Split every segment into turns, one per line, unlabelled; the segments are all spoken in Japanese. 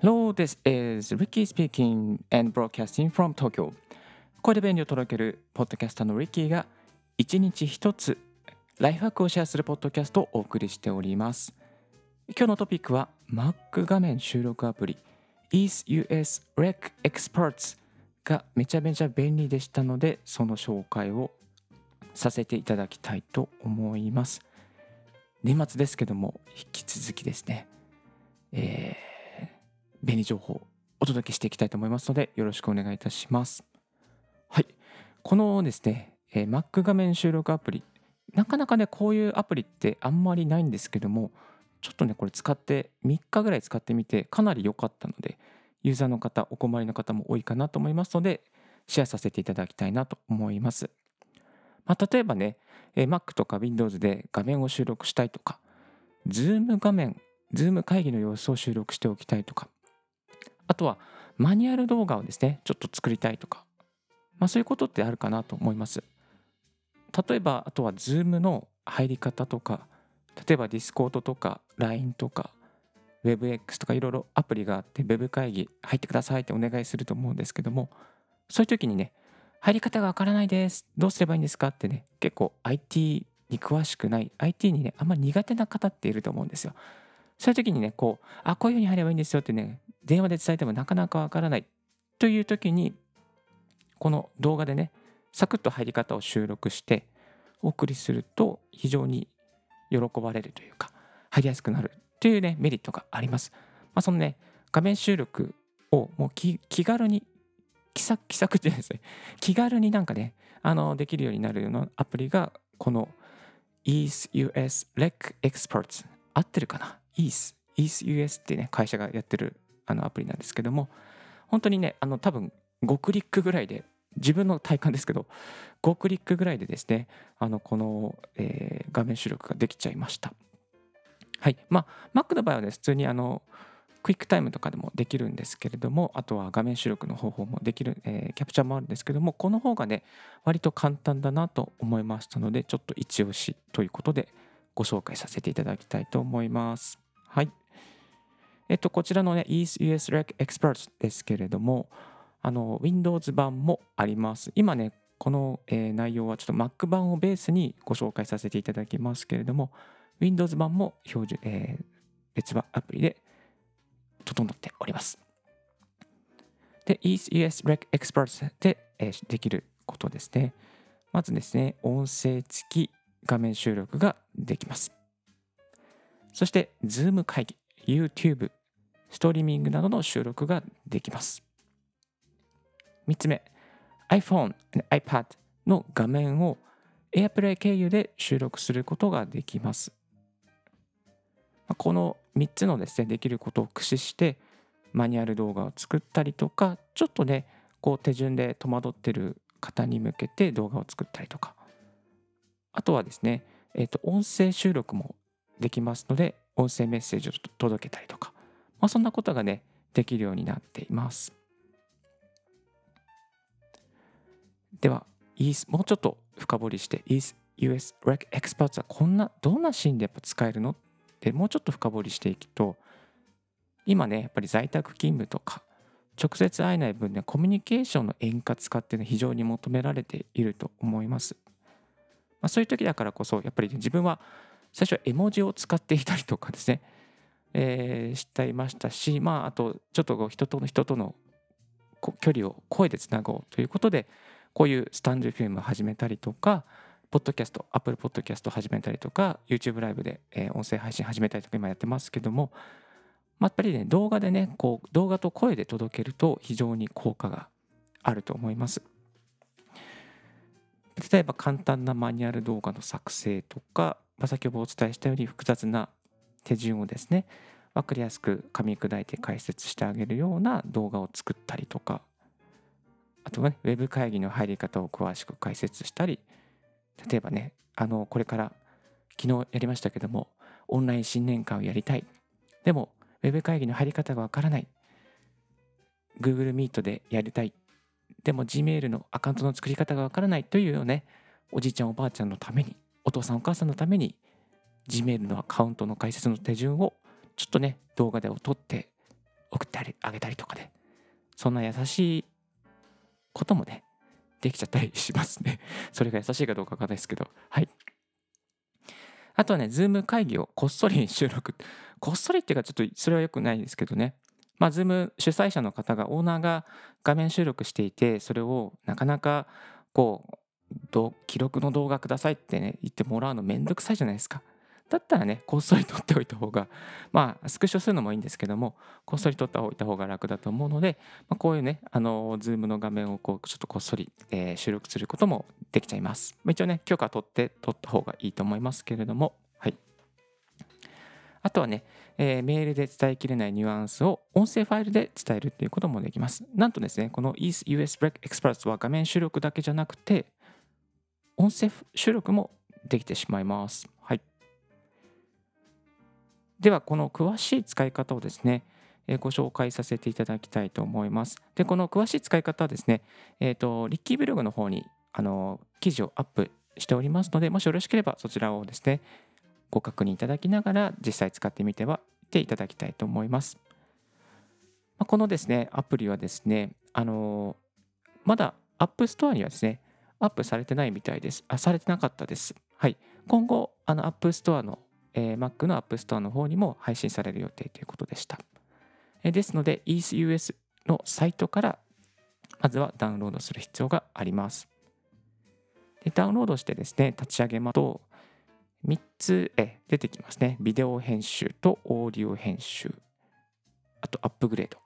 Hello, this is Ricky speaking and broadcasting from Tokyo. 声で便利を届けるポッドキャスターのリッキーが一日一つライフハックをシェアするポッドキャストをお送りしております。今日のトピックは Mac 画面収録アプリ EaseUS Rec Experts がめちゃめちゃ便利でしたのでその紹介をさせていただきたいと思います。年末ですけども引き続きですね、えー便利情報をお届けしていきたいと思いますのでよろしくお願いいたします。はい。このですね、えー、Mac 画面収録アプリ、なかなかね、こういうアプリってあんまりないんですけども、ちょっとね、これ使って3日ぐらい使ってみてかなり良かったので、ユーザーの方、お困りの方も多いかなと思いますので、シェアさせていただきたいなと思います。まあ、例えばね、Mac とか Windows で画面を収録したいとか、Zoom 画面、Zoom 会議の様子を収録しておきたいとか、あとはマニュアル動画をですね、ちょっと作りたいとか、まあそういうことってあるかなと思います。例えば、あとは Zoom の入り方とか、例えば Discord とか LINE とか WebX とかいろいろアプリがあって Web 会議入ってくださいってお願いすると思うんですけども、そういう時にね、入り方がわからないです。どうすればいいんですか？ってね、結構 IT に詳しくない、IT にね、あんまり苦手な方っていると思うんですよ。そういう時にね、こう、あ、こういうふうに入ればいいんですよってね、電話で伝えてもなかなかわからないという時に、この動画でね、サクッと入り方を収録してお送りすると非常に喜ばれるというか、入りやすくなるというね、メリットがあります。まあ、そのね、画面収録をもう気軽に、気さ気さくってですね、気軽になんかね、あの、できるようになるようなアプリが、この EaseUS Rec Experts 合ってるかな？EASE、EaseUS ってね、会社がやってるあのアプリなんですけども、本当にね、あの多分5クリックぐらいで、自分の体感ですけど、5クリックぐらいでですね、あのこの、えー、画面収録ができちゃいました。はい。まあ、Mac の場合はね、普通にあの、クイックタイムとかでもできるんですけれども、あとは画面収録の方法もできる、えー、キャプチャーもあるんですけども、この方がね、割と簡単だなと思いましたので、ちょっと一押しということでご紹介させていただきたいと思います。はい。えっと、こちらのね、EastUS Rec Experts ですけれども、あの、Windows 版もあります。今ね、この、え、内容はちょっと Mac 版をベースにご紹介させていただきますけれども、Windows 版も標準、えー、別版アプリで整っております。で、EastUS Rec Experts で、え、できることですね。まずですね、音声付き画面収録ができます。そして、Zoom 会議、YouTube、ストリーミングなどの収録ができます。3つ目、iPhone、iPad の画面を AirPlay 経由で収録することができます。この3つのですね、できることを駆使して、マニュアル動画を作ったりとか、ちょっとね、こう手順で戸惑ってる方に向けて動画を作ったりとか、あとはですね、えっ、ー、と、音声収録もできますので、音声メッセージを届けたりとか、まあ、そんなことがね、できるようになっています。では、もうちょっと深掘りして、US Rec Experts はこんな、どんなシーンでやっぱ使えるのってもうちょっと深掘りしていくと、今ね、やっぱり在宅勤務とか、直接会えない分で、コミュニケーションの円滑化っていうのは非常に求められていると思います。まあ、そういう時だからこそ、やっぱり、自分は最初は絵文字を使っていたりとかですね、えー、していましたし、まあ、あと、ちょっと人との人との距離を声でつなごうということで、こういうスタンド FM を始めたりとか、ポッドキャスト、Apple Podcast 始めたりとか、YouTube ライブで、え音声配信始めたりとか今やってますけども、まあ、やっぱりね、動画でね、こう、動画と声で届けると非常に効果があると思います。例えば簡単なマニュアル動画の作成とか、まあ、先ほどお伝えしたように複雑な手順をですね分かりやすく噛み砕いて解説してあげるような動画を作ったりとかあとはねウェブ会議の入り方を詳しく解説したり例えばねあのこれから昨日やりましたけどもオンライン新年会をやりたい。でもウェブ会議の入り方がわからない。Google Meet でやりたい。でも Gmail のアカウントの作り方がわからない。というよねおじいちゃんおばあちゃんのためにお父さんお母さんのために Gmail のアカウントの開設の手順をちょっとね動画で撮って送ってあげたりとかでそんな優しいこともねできちゃったりしますね それが優しいかどうかわかんないですけどはいあとはね、ズーム会議をこっそり収録。こっそりっていうか、ちょっとそれは良くないですけどね。まあ、ズーム主催者の方が、オーナーが画面収録していて、それをなかなか、こう、記録の動画くださいってね、言ってもらうのめんどくさいじゃないですか。だったらね、こっそり撮っておいた方が、まあ、スクショするのもいいんですけども、こっそり撮っておいた方が楽だと思うので、まあ、こういうね、あの、ズームの画面をこう、ちょっとこっそり、えー、収録することもできちゃいます。ま一応ね、許可取って撮った方がいいと思いますけれども、はい。あとはね、えー、メールで伝えきれないニュアンスを音声ファイルで伝えるということもできます。なんとですね、この EaseUS RecExperts は画面収録だけじゃなくて、音声収録もできてしまいます。では、この詳しい使い方をですね、ご紹介させていただきたいと思います。で、この詳しい使い方はですね、えっ、ー、と、リッキーブログの方にあの記事をアップしておりますので、もしよろしければそちらをですね、ご確認いただきながら実際使ってみてはいただきたいと思います。このですね、アプリはですね、あのまだ App Store にはですね、アップされてないみたいです。あ、されてなかったです。はい。今後、あの App Store の、えー、Mac の App Store の方にも配信される予定ということでした。えー、ですので、EaseUS のサイトからまずはダウンロードする必要があります。でダウンロードしてですね、立ち上げますと、3つえ出てきますね。ビデオ編集とオーディオ編集。あとアップグレード。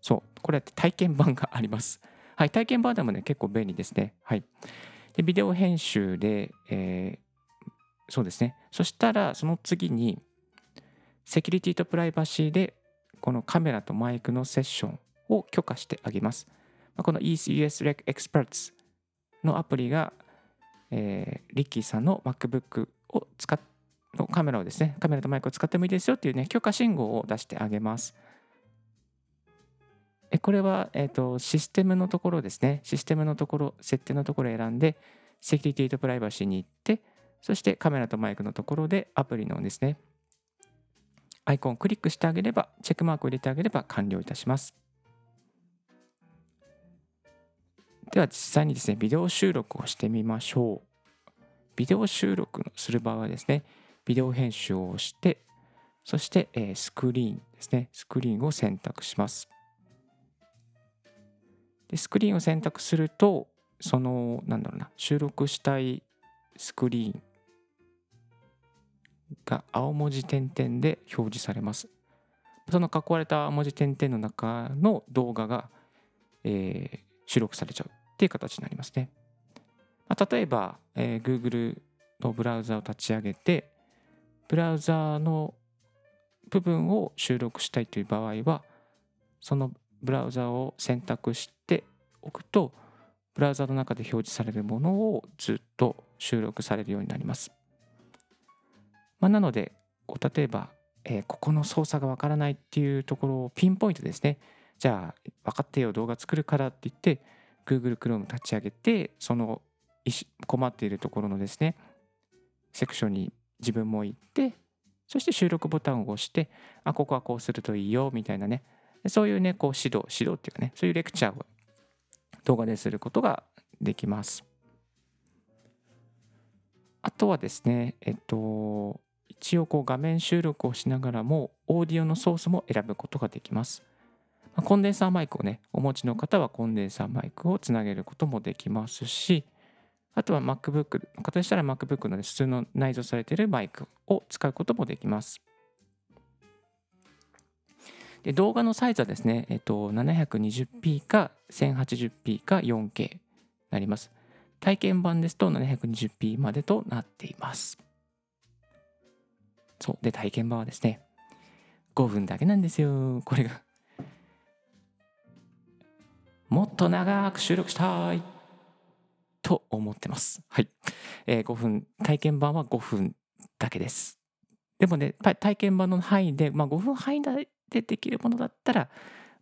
そう、これって体験版があります。はい、体験版でもね、結構便利ですね。はい。で、ビデオ編集で、えー、そうですね。そしたら、その次に、セキュリティとプライバシーで、このカメラとマイクのセッションを許可してあげます。この ECUS Rec Experts のアプリが、えー、リッキーさんの MacBook を使っのカメラをですね、カメラとマイクを使ってもいいですよっていうね、許可信号を出してあげます。えこれは、えーと、システムのところですね、システムのところ、設定のところを選んで、セキュリティとプライバシーに行って、そしてカメラとマイクのところでアプリのですね、アイコンをクリックしてあげれば、チェックマークを入れてあげれば完了いたします。では実際にですね、ビデオ収録をしてみましょう。ビデオ収録する場合はですね、ビデオ編集をして、そして、えスクリーンですね、スクリーンを選択します。でスクリーンを選択すると、その、なんだろうな、収録したいスクリーンが青文字点々で表示されます。その囲われた青文字点々の中の動画が、えー、収録されちゃうっていう形になりますね。まあ、例えば、えー、Google のブラウザを立ち上げて、ブラウザの部分を収録したいという場合は、そのブラウザを選択しておくと、ブラウザの中で表示されるものをずっと収録されるようになります。まあ、なので、こう例えば、えー、ここの操作がわからないっていうところをピンポイントですね。じゃあ、分かってよ、動画作るからって言って、Google Chrome 立ち上げて、その困っているところのですね、セクションに自分も行って、そして収録ボタンを押して、あ、ここはこうするといいよ、みたいなね、そういうね、こう指導、指導っていうかね、そういうレクチャーを動画ですることができます。あとはですね、えっと、一応こう画面収録をしながらも、オーディオのソースも選ぶことができます。コンデンサーマイクをね、お持ちの方はコンデンサーマイクをつなげることもできますし、あとは MacBook の方でしたら MacBook の、ね、普通の内蔵されているマイクを使うこともできます。で動画のサイズはですね、えっと、720p か 1080p か 4K になります。体験版ですと 720p までとなっています。そう。で、体験版はですね、5分だけなんですよ。これが。もっと長く収録したいと思ってます。はい。えー、5分、体験版は5分だけです。でもね、体験版の範囲で、まあ、5分範囲でできるものだったら、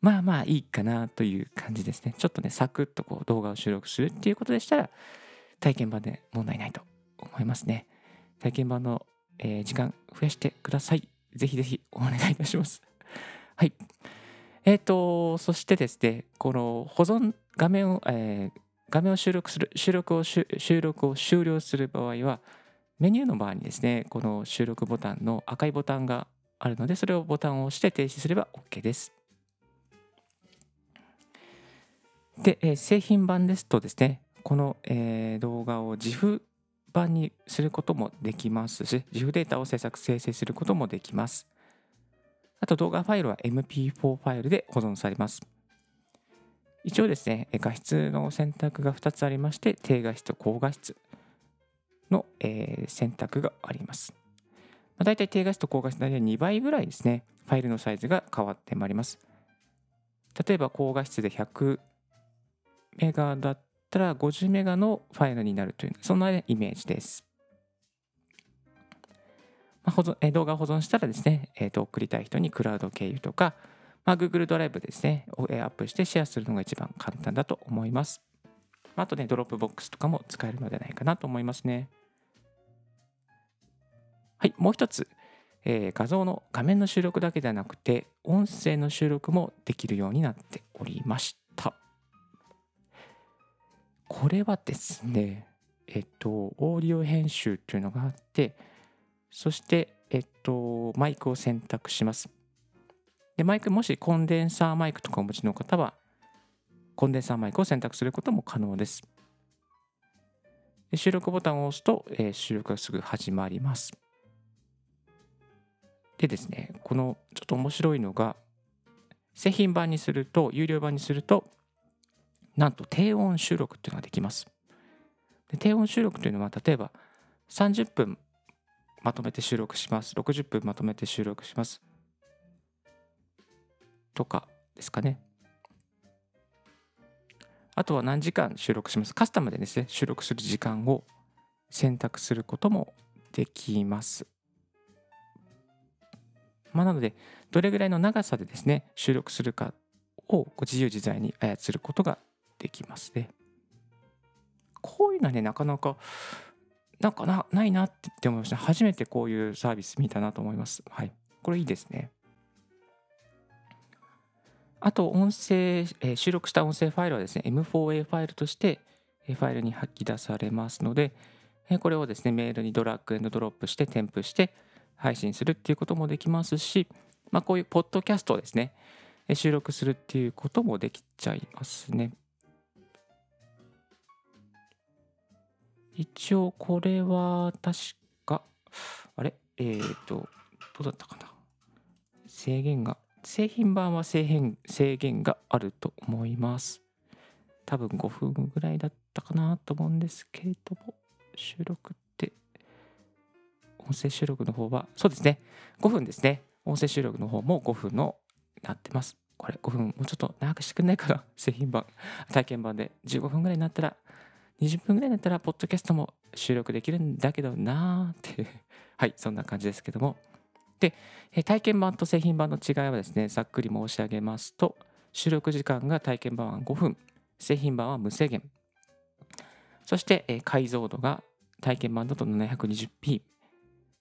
まあまあいいかなという感じですね。ちょっとね、サクッとこう動画を収録するっていうことでしたら、体験版で問題ないと思いますね。体験版の、えー時間増やしてください。ぜひぜひお願いいたします。はい。えっ、と、そしてですね、この保存、画面を、えー画面を収録する、収録を収録を終了する場合は、メニューの場合にですね、この収録ボタンの赤いボタンがあるので、それをボタンを押して停止すれば OK です。で、えー製品版ですとですね、この、えー動画を自負版にすることもできますし、自負データを制作、生成することもできます。あと動画ファイルは MP4 ファイルで保存されます。一応ですね、画質の選択が2つありまして、低画質と高画質の、え選択があります。まあ、大体低画質と高画質大体2倍ぐらいですね、ファイルのサイズが変わってまいります。例えば高画質で100メガだったら50メガのファイルになるという、そんなイメージです。まあ保存え動画を保存したらですね、えーと送りたい人にクラウド経由とか、まあ、Google ドライブですね、えアップしてシェアするのが一番簡単だと思います。あとね、ドロップボックスとかも使えるのではないかなと思いますね。はい、もう一つ、えー画像の画面の収録だけではなくて、音声の収録もできるようになっておりました。これはですね、えっと、オーディオ編集というのがあって、そして、えっと、マイクを選択します。で、マイク、もしコンデンサーマイクとかお持ちの方は、コンデンサーマイクを選択することも可能です。で収録ボタンを押すと、えー収録がすぐ始まります。でですね、このちょっと面白いのが、製品版にすると、有料版にすると、なんと低音収録っていうのができます。で低音収録というのは、例えば30分まとめて収録します。60分まとめて収録します。とかですかね。あとは何時間収録します。カスタムでですね、収録する時間を選択することもできます。まあ、なので、どれぐらいの長さでですね、収録するかをご自由自在に操ることができますね。こういうのはね、なかなか、なんかなないなって思いました。初めてこういうサービス見たなと思います。はい。これいいですね。あと、音声、えー収録した音声ファイルはですね、M4A ファイルとして、ファイルに吐き出されますので、えーこれをですね、メールにドラッグエンドドロップして、添付して配信するっていうこともできますし、まあ、こういうポッドキャストをですね、収録するっていうこともできちゃいますね。一応、これは確か、あれ？えっ、ー、と、どうだったかな？制限が、製品版は制限制限があると思います。多分5分ぐらいだったかなと思うんですけれども、収録って、音声収録の方は、そうですね、5分ですね。音声収録の方も5分のなってます。これ5分、もうちょっと長くしてくんないかな？製品版、体験版で15分ぐらいになったら、20分ぐらいになったら、ポッドキャストも収録できるんだけどなーって、はい、そんな感じですけども。で、体験版と製品版の違いはですね、ざっくり申し上げますと、収録時間が体験版は5分、製品版は無制限。そして、解像度が体験版だと 720p、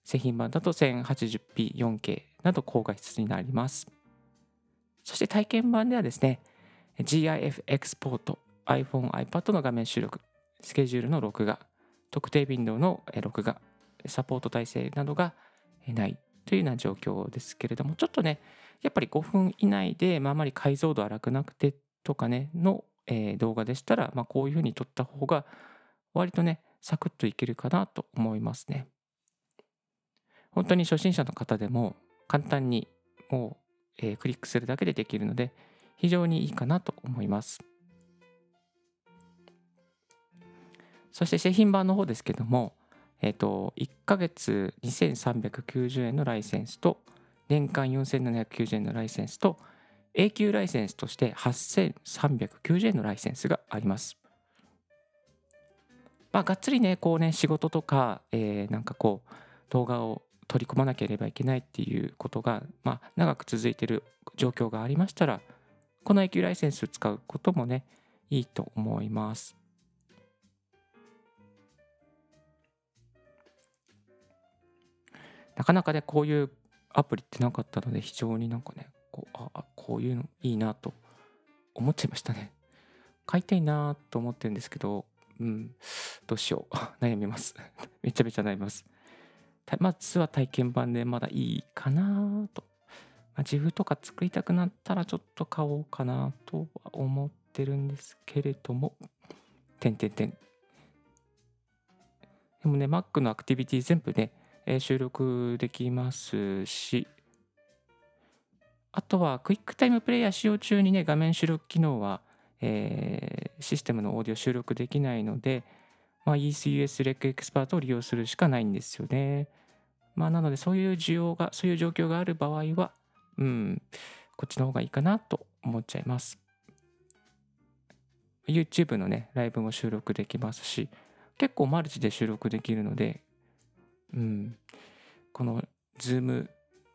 製品版だと 1080p、4K など高画質になります。そして体験版ではですね、GIF エクスポート、iPhone、iPad の画面収録、スケジュールの録画、特定ウィンドウの録画、サポート体制などがないというような状況ですけれども、ちょっとね、やっぱり5分以内で、まあ、あまり解像度荒くなくてとかね、の、えー動画でしたら、まあ、こういうふうに撮った方が、割とね、サクッといけるかなと思いますね。本当に初心者の方でも簡単にもう、えークリックするだけでできるので、非常にいいかなと思います。そして製品版の方ですけども、えっ、と、1ヶ月2390円のライセンスと、年間4790円のライセンスと、永久ライセンスとして8390円のライセンスがあります。まあ、がっつりね、こうね、仕事とか、えーなんかこう、動画を取り込まなければいけないっていうことが、まあ、長く続いている状況がありましたら、この永久ライセンスを使うこともね、いいと思います。なかなかねこういうアプリってなかったので非常になんかねこうあこういうのいいなと思っちゃいましたね。買いたいなと思ってるんですけどうんどうしよう。悩みます。めちゃめちゃ悩みます。まずは体験版でまだいいかなと、まあ、自分とか作りたくなったらちょっと買おうかなとは思ってるんですけれども。点点点でもね Mac のアクティビティ全部ね、え、収録できますしあとはクイックタイムプレイヤー使用中にね画面収録機能は、えー、システムのオーディオ収録できないので、まあ、ECUS レックエクスパートを利用するしかないんですよね。まあ、なのでそういう需要がそういう状況がある場合はうんこっちの方がいいかなと思っちゃいます YouTube のねライブも収録できますし結構マルチで収録できるのでうんこの Zoom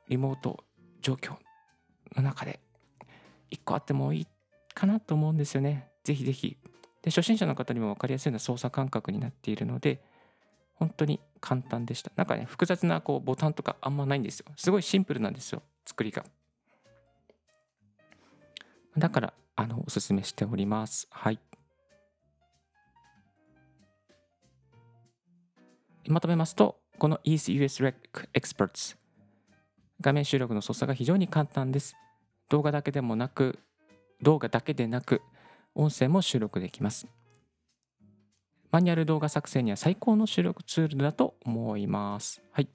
リモート状況の中で1個あってもいいかなと思うんですよねぜひぜひで初心者の方にも分かりやすいような操作感覚になっているので本当に簡単でした。なんかね、複雑なこうボタンとかあんまないんですよ。すごいシンプルなんですよ、作りが。だから、あの、おすすめしております。はい。まとめますと、この EasyUS Rec Experts 画面収録の操作が非常に簡単です。動画だけでもなく、動画だけでなく、音声も収録できます。マニュアル動画作成には最高の収録ツールだと思います。はい。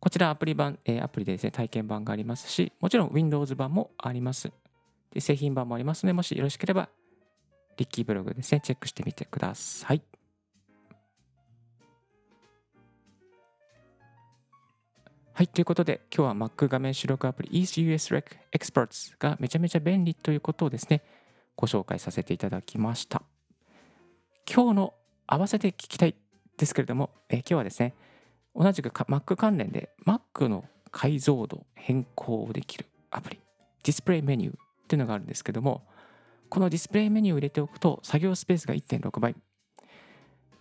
こちらアプリ版、えー、アプリでですね、体験版がありますし、もちろん Windows 版もあります。で製品版もありますので、もしよろしければ、リッキーブログですね、チェックしてみてください。はい、ということで、今日は Mac 画面収録アプリ EasyUS Rec Experts がめちゃめちゃ便利ということをですね、ご紹介させていただきました。今日の合わせて聞きたいですけれども、え、今日はですね、同じく Mac 関連で Mac の解像度変更できるアプリ、ディスプレイメニューっていうのがあるんですけども、このディスプレイメニューを入れておくと作業スペースが1.6倍。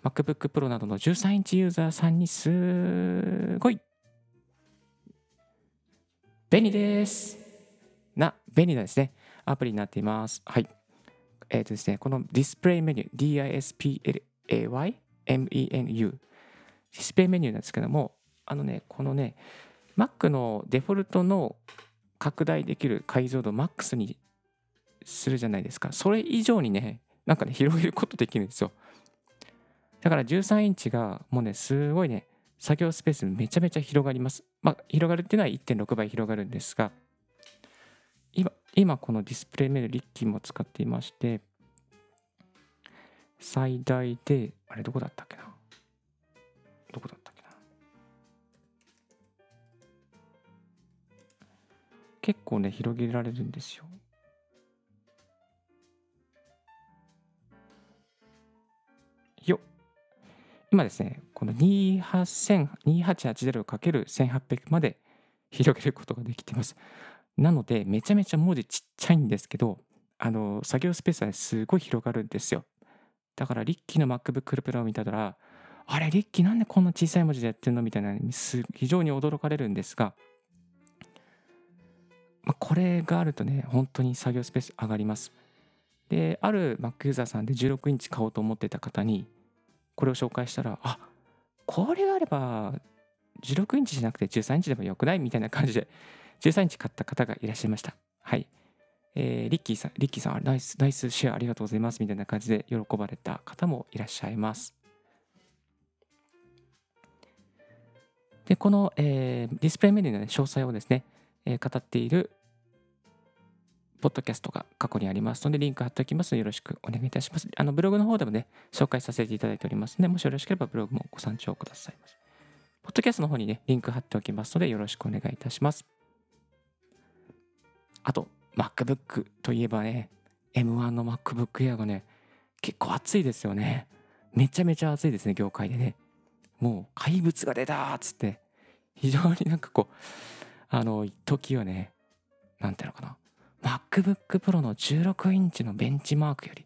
MacBook Pro などの13インチユーザーさんにすごい便利ですな、便利なですね、アプリになっています。はい。えっ、ー、とですね、このディスプレイメニュー、DISPLAYMENU ディスプレイメニューなんですけども、あのね、このね、Mac のデフォルトの拡大できる解像度 MAX にするじゃないですか。それ以上にね、なんかね、広げることできるんですよ。だから13インチがもうね、すごいね、作業スペースめちゃめちゃ広がります。まあ、広がるっていうのは1.6倍広がるんですが、今、今このディスプレイメールリッキーも使っていまして、最大で、あれどこだったっけな？どこだったっけな？結構ね、広げられるんですよ。よ今ですね、この 2880×1800 まで広げることができてます。なので、めちゃめちゃ文字ちっちゃいんですけど、あの、作業スペースは、すごい広がるんですよ。だから、リッキーの MacBook Pro を見たら、あれ、リッキーなんでこんな小さい文字でやってんのみたいな、非常に驚かれるんですが、まあ、これがあるとね、本当に作業スペース上がります。で、ある Mac ユーザーさんで16インチ買おうと思ってた方に、これを紹介したら、あこれがあれば、16インチじゃなくて13インチでもよくないみたいな感じで13日買った方がいらっしゃいました。はい。えー、リッキーさん、リッキーさん、ナイス、ナイスシェアありがとうございますみたいな感じで喜ばれた方もいらっしゃいます。で、この、えー、ディスプレイメニューの、ね、詳細をですね、えー、語っているポッドキャストが過去にありますので、リンク貼っておきますので、よろしくお願いいたします。あのブログの方でもね、紹介させていただいておりますので、もしよろしければブログもご参照くださいませ。ポッドキャストの方にね、リンク貼っておきますので、よろしくお願いいたします。あと、MacBook といえばね、M1 の MacBook Air がね、結構熱いですよね。めちゃめちゃ熱いですね、業界でね。もう怪物が出たっつって、非常になんかこう、あの、時はね、なんていうのかな、MacBook Pro の16インチのベンチマークより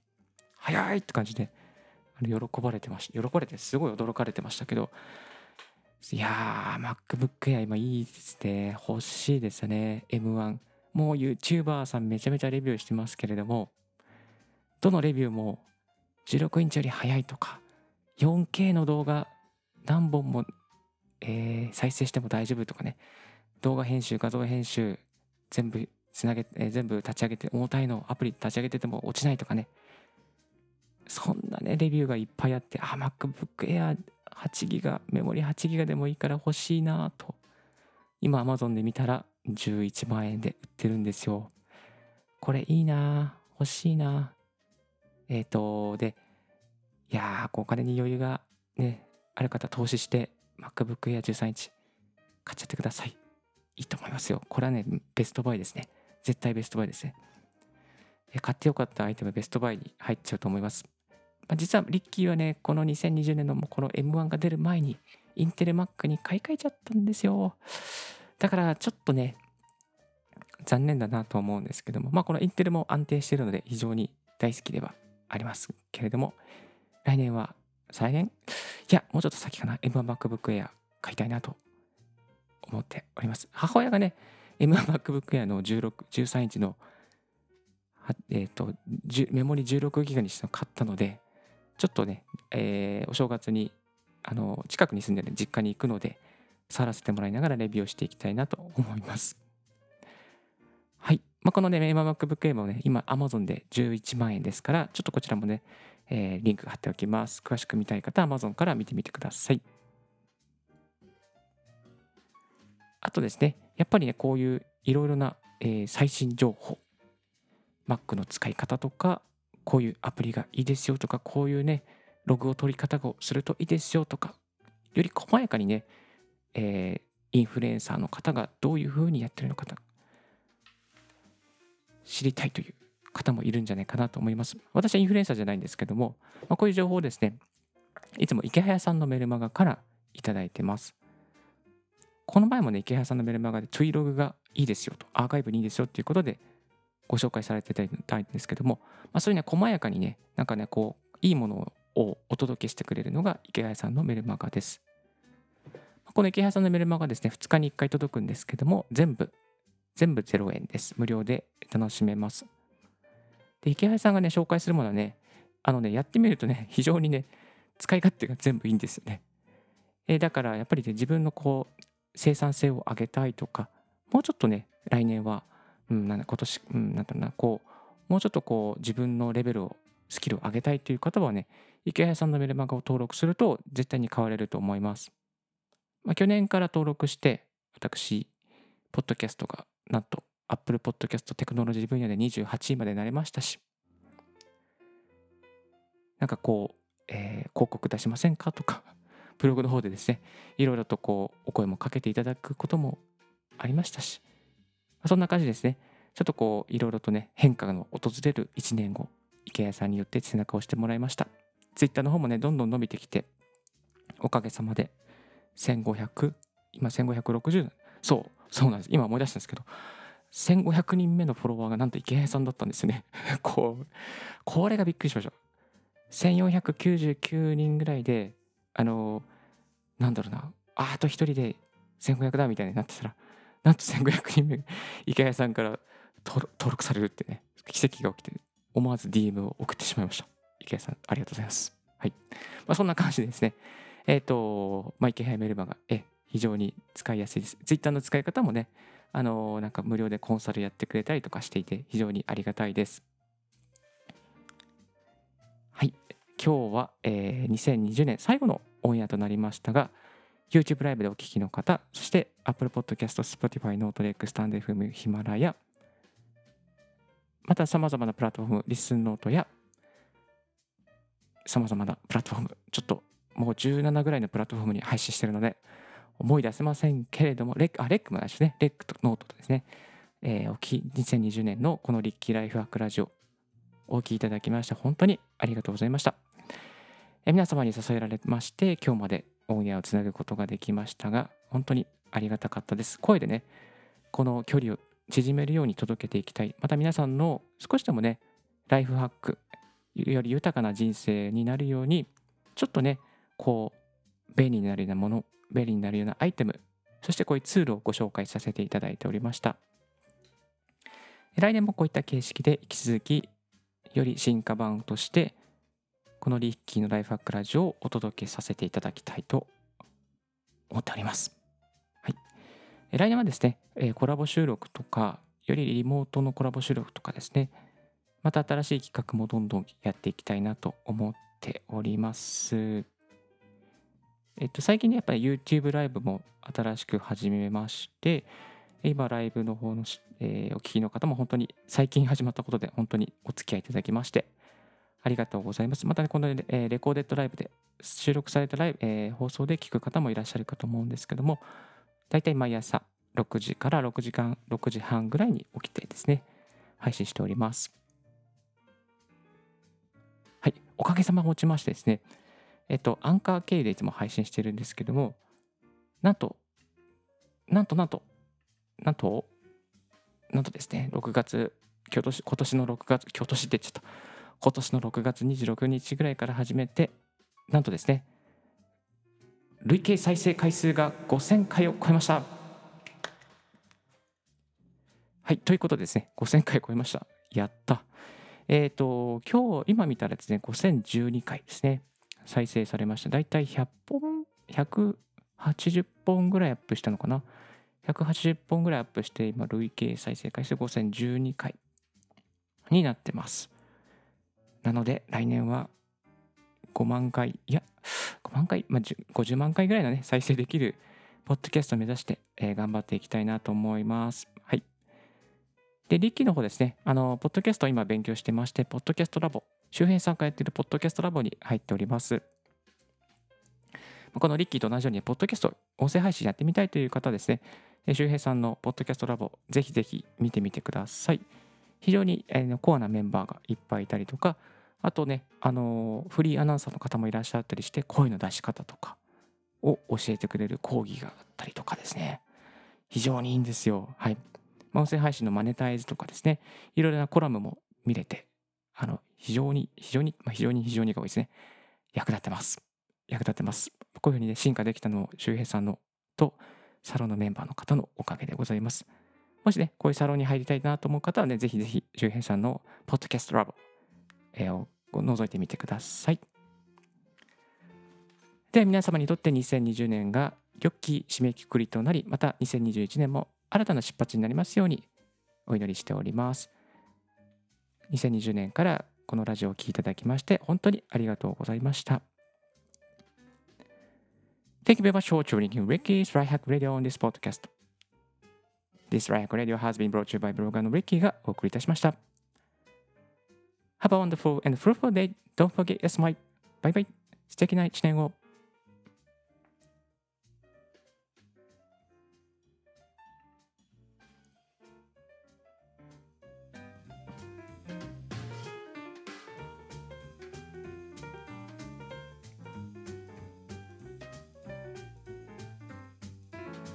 早いって感じで、喜ばれてました。喜ばれてすごい驚かれてましたけど、いやー、MacBook Air 今いいですね。欲しいですね。M1。もう YouTuber さんめちゃめちゃレビューしてますけれども、どのレビューも16インチより速いとか、4K の動画何本も、えー再生しても大丈夫とかね、動画編集、画像編集、全部つなげ、えー全部立ち上げて、重たいのアプリ立ち上げてても落ちないとかね、そんなね、レビューがいっぱいあって、あ、MacBook Air 8ギガ、メモリ8ギガでもいいから欲しいなと。今 Amazon で見たら11万円で売ってるんですよ。これいいな欲しいなえっ、と、で、いやー、お金に余裕がね、ある方投資して MacBook Air 13インチ買っちゃってください。いいと思いますよ。これはね、ベストバイですね。絶対ベストバイですね。買ってよかったアイテムベストバイに入っちゃうと思います。まあ、実はリッキーはね、この2020年のこの M1 が出る前にインテル Mac に買い替えちゃったんですよ。だからちょっとね、残念だなと思うんですけども、まあこのインテルも安定しているので非常に大好きではありますけれども、来年は、再来年いや、もうちょっと先かな、M1 MacBook Air 買いたいなと思っております。母親がね、M1 MacBook Air の16、13インチのはえー、とメモリ16ギガにして買ったのでちょっとね、えーお正月にあの近くに住んでる実家に行くので触らせてもらいながらレビューをしていきたいなと思います。はい、まあ、このね今 MacBook Air もね今 Amazon で11万円ですからちょっとこちらもね、えーリンク貼っておきます。詳しく見たい方は Amazon から見てみてください。あとですねやっぱりねこういういろいろな、えー最新情報 Mac の使い方とかこういうアプリがいいですよとかこういうねログを取り方をするといいですよとかより細やかにね、えーインフルエンサーの方がどういうふうにやってるのか知りたいという方もいるんじゃないかなと思います。私はインフルエンサーじゃないんですけども、まあ、こういう情報をですねいつも池早さんのメルマガからいただいてます。この前もね池早さんのメルマガで Twilog がいいですよとアーカイブにいいですよっていうことでご紹介されてたんですけども、まあ、そういうね、細やかにね、なんかね、こう、いいものをお届けしてくれるのが池谷さんのメルマガです。この池谷さんのメルマガですね、2日に1回届くんですけども、全部、全部0円です。無料で楽しめます。で、池谷さんがね、紹介するものはね、あのね、やってみるとね、非常にね、使い勝手が全部いいんですよね。えーだから、やっぱりね、自分のこう、生産性を上げたいとか、もうちょっとね、来年は、うん、なん今年、うん、なんだろうな、こう、もうちょっとこう、自分のレベルを、スキルを上げたいという方はね、池谷さんのメルマガを登録すると、絶対に変われると思います。まあ、去年から登録して、私、ポッドキャストが、なんと、Apple Podcast テクノロジー分野で28位までなれましたし、なんかこう、えー広告出しませんかとか、ブログの方でですね、いろいろとこう、お声もかけていただくこともありましたし、そんな感じですね。ちょっとこう、いろいろとね、変化の訪れる1年後、池谷さんによって背中を押してもらいました。Twitter の方もね、どんどん伸びてきて、おかげさまで、1500、今1560、そう、そうなんです。今思い出したんですけど、1500人目のフォロワーがなんと池谷さんだったんですね。こう、これがびっくりしました。1499人ぐらいで、あの、なんだろうな、あと一人で1500だみたいになってたら、なんと1500人目、池谷さんから登録されるってね、奇跡が起きて、思わず DM を送ってしまいました。池谷さん、ありがとうございます。はい。まあ、そんな感じでですね、えっ、と、まあ、池谷メルマガ、え、非常に使いやすいです。Twitter の使い方もね、あのなんか無料でコンサルやってくれたりとかしていて、非常にありがたいです。はい。今日は、えー2020年最後のオンエアとなりましたが、YouTube ライブでお聞きの方、そして Apple Podcast、Spotify、ノートレック、スタンド FM、ヒマラヤ、また様々なプラットフォーム、リスンノートや、様々なプラットフォーム、ちょっともう17ぐらいのプラットフォームに配信してるので、思い出せませんけれども、レック、あ、レックもないですね。レックとノートとですね。えーおき2020年のこのリッキーライフワークラジオ、お聞きいただきまして、本当にありがとうございました。え皆様に支えられまして、今日までオンエアをつなぐことができましたが、本当にありがたかったです。声でね、この距離を縮めるように届けていきたい。また皆さんの少しでもね、ライフハック、より豊かな人生になるように、ちょっとね、こう、便利になるようなもの、便利になるようなアイテム、そしてこういうツールをご紹介させていただいておりました。来年もこういった形式で引き続きより進化版としてこのリッキーのライフハックラジオをお届けさせていただきたいと思っております。はい。来年はですね、コラボ収録とか、よりリモートのコラボ収録とかですね、また新しい企画もどんどんやっていきたいなと思っております。えっと、最近ね、やっぱり YouTube ライブも新しく始めまして、今、ライブの方の、えー、お聞きの方も本当に最近始まったことで本当にお付き合いいただきまして、ありがとうございます。またね、この、え、レコーデッドライブで収録されたライブ、えー、放送で聞く方もいらっしゃるかと思うんですけども、だいたい毎朝6時から6時間、6時半ぐらいに起きてですね、配信しております。はい、おかげさま持ちましてですね、えっと、アンカー経由でいつも配信してるんですけども、なんと、なんとなんと、なんと、なんとですね、6月、今年今年の6月、今年ってちゃった。今年の6月26日ぐらいから始めて、なんとですね、累計再生回数が5000回を超えました。はい、ということでですね、5000回超えました。やった。えっ、ー、と、今日、今見たらですね、5012回ですね、再生されました。だいたい100本、180本ぐらいアップしたのかな？180本ぐらいアップして、今、累計再生回数5012回になってます。なので来年は5万回、いや、5万回、まあ、50万回ぐらいのね、再生できるポッドキャストを目指して、えー、頑張っていきたいなと思います。はい。で、リッキーの方ですね、あの、ポッドキャストを今勉強してまして、ポッドキャストラボ、周辺さんがやっているポッドキャストラボに入っております。このリッキーと同じように、ポッドキャスト、音声配信やってみたいという方ですね、周平さんのポッドキャストラボ、ぜひぜひ見てみてください。非常に、えー、コアなメンバーがいっぱいいたりとか、あとね、あのフリーアナウンサーの方もいらっしゃったりして、声の出し方とかを教えてくれる講義があったりとかですね。非常にいいんですよ。はい。音声配信のマネタイズとかですね、いろいろなコラムも見れて、あの、非常に、非常に、まあ、非常に非常にが多いですね。役立ってます。役立ってます。こういうふうにね、進化できたのも周平さんのと、サロンのメンバーの方のおかげでございます。もしね、こういうサロンに入りたいなと思う方はね、ぜひぜひ、周平さんのポッドキャストラボ、を覗いてみてください。では皆様にとって2020年が良き締めくくりとなり、また2021年も新たな出発になりますようにお祈りしております。2020年からこのラジオを聴いていただきまして本当にありがとうございました。Thank you very much for tuning in Ricky's Right Hack Radio on this podcast. This Right Hack Radio has been brought to you by ブロガーの Ricky がお送りいたしました。Have a wonderful and fruitful day. Don't forget your smile. Bye bye.。素敵な一年を。